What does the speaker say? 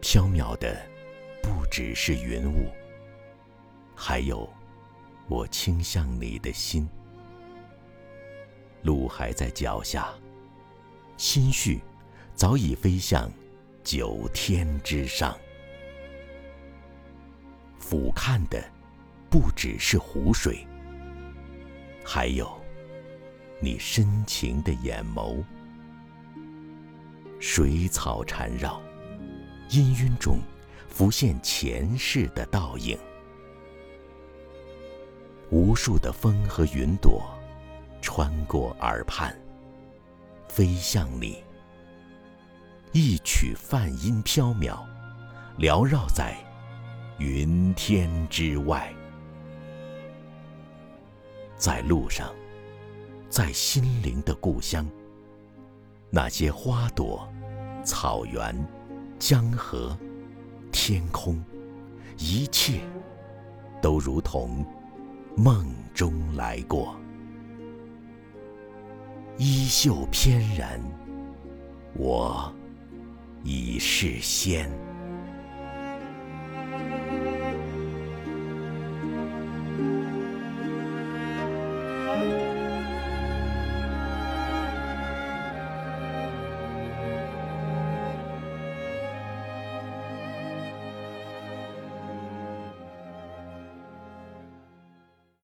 飘渺的不只是云雾，还有我倾向你的心。路还在脚下，心绪早已飞向九天之上。俯瞰的不只是湖水，还有你深情的眼眸。水草缠绕，氤氲中浮现前世的倒影。无数的风和云朵穿过耳畔，飞向你。一曲梵音飘渺，缭绕在云天之外。在路上，在心灵的故乡。那些花朵、草原、江河、天空，一切都如同梦中来过。衣袖翩然，我已是仙。